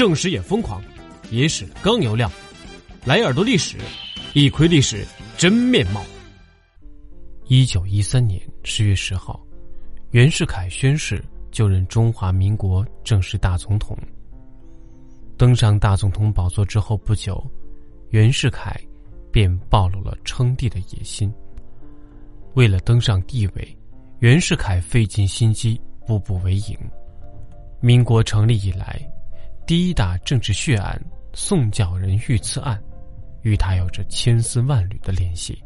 正史也疯狂，野史更有料，来耳朵历史，一窥历史真面貌。一九一三年十月十号，袁世凯宣誓就任中华民国正式大总统。登上大总统宝座之后不久，袁世凯便暴露了称帝的野心。为了登上帝位，袁世凯费尽心机，步步为营。民国成立以来。第一大政治血案——宋教仁遇刺案，与他有着千丝万缕的联系。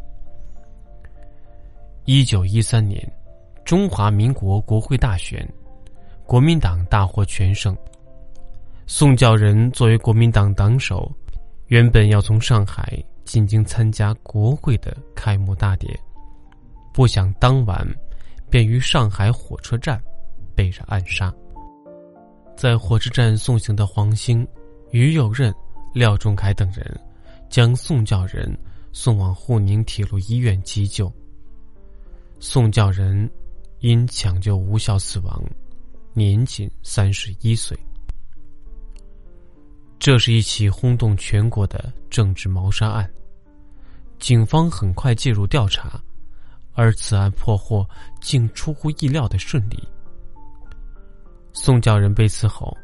一九一三年，中华民国国会大选，国民党大获全胜。宋教仁作为国民党党首，原本要从上海进京参加国会的开幕大典，不想当晚便于上海火车站被人暗杀。在火车站送行的黄兴、于右任、廖仲恺等人，将宋教仁送往沪宁铁路医院急救。宋教仁因抢救无效死亡，年仅三十一岁。这是一起轰动全国的政治谋杀案，警方很快介入调查，而此案破获竟出乎意料的顺利。宋教仁被刺后，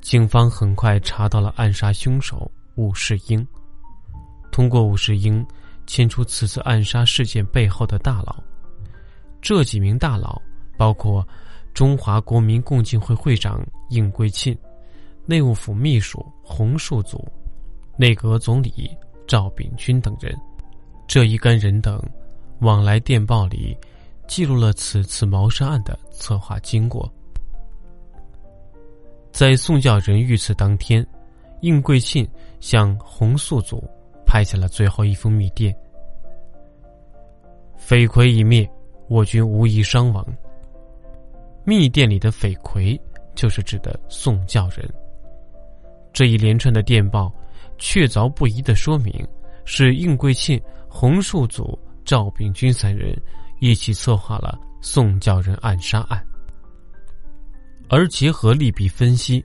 警方很快查到了暗杀凶手武世英。通过武世英，牵出此次暗杀事件背后的大佬。这几名大佬包括中华国民共进会会长应桂庆、内务府秘书洪树祖、内阁总理赵秉钧等人。这一干人等往来电报里，记录了此次谋杀案的策划经过。在宋教仁遇刺当天，应桂庆向洪素祖拍下了最后一封密电：“匪魁已灭，我军无一伤亡。”密电里的匪魁就是指的宋教仁。这一连串的电报，确凿不疑的说明是应桂庆、洪树祖、赵秉钧三人一起策划了宋教仁暗杀案。而结合利弊分析，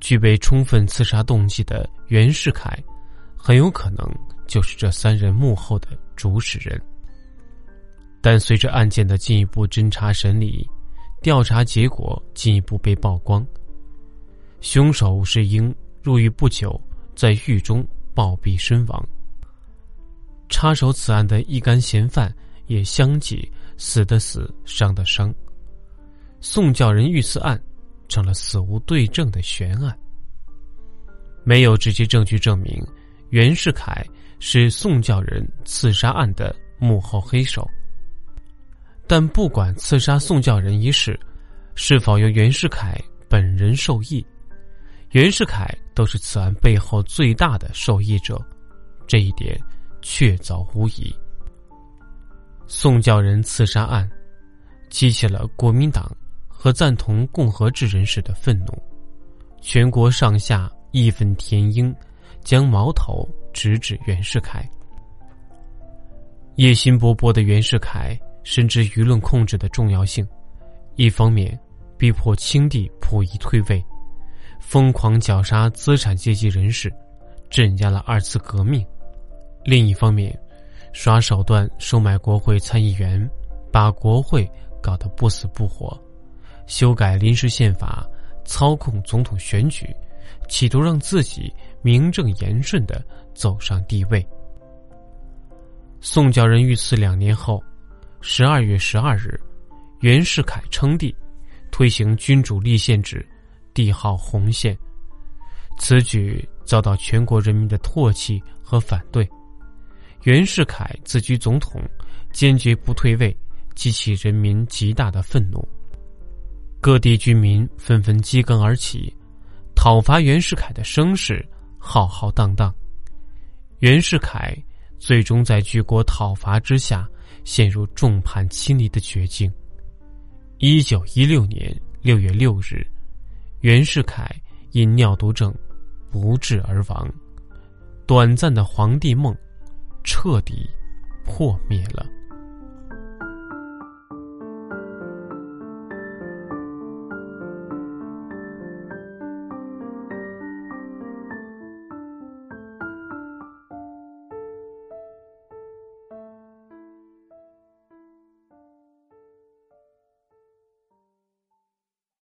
具备充分刺杀动机的袁世凯，很有可能就是这三人幕后的主使人。但随着案件的进一步侦查审理，调查结果进一步被曝光，凶手吴世英入狱不久，在狱中暴毙身亡。插手此案的一干嫌犯也相继死的死，伤的伤。宋教仁遇刺案。成了死无对证的悬案。没有直接证据证明袁世凯是宋教仁刺杀案的幕后黑手。但不管刺杀宋教仁一事是否由袁世凯本人受益，袁世凯都是此案背后最大的受益者，这一点确凿无疑。宋教仁刺杀案激起了国民党。和赞同共和制人士的愤怒，全国上下义愤填膺，将矛头直指袁世凯。野心勃勃的袁世凯深知舆论控制的重要性，一方面逼迫清帝溥仪退位，疯狂绞杀资产阶级人士，镇压了二次革命；另一方面，耍手段收买国会参议员，把国会搞得不死不活。修改临时宪法，操控总统选举，企图让自己名正言顺的走上帝位。宋教仁遇刺两年后，十二月十二日，袁世凯称帝，推行君主立宪制，帝号洪宪。此举遭到全国人民的唾弃和反对。袁世凯自居总统，坚决不退位，激起人民极大的愤怒。各地居民纷纷激更而起，讨伐袁世凯的声势浩浩荡荡。袁世凯最终在举国讨伐之下，陷入众叛亲离的绝境。一九一六年六月六日，袁世凯因尿毒症不治而亡，短暂的皇帝梦彻底破灭了。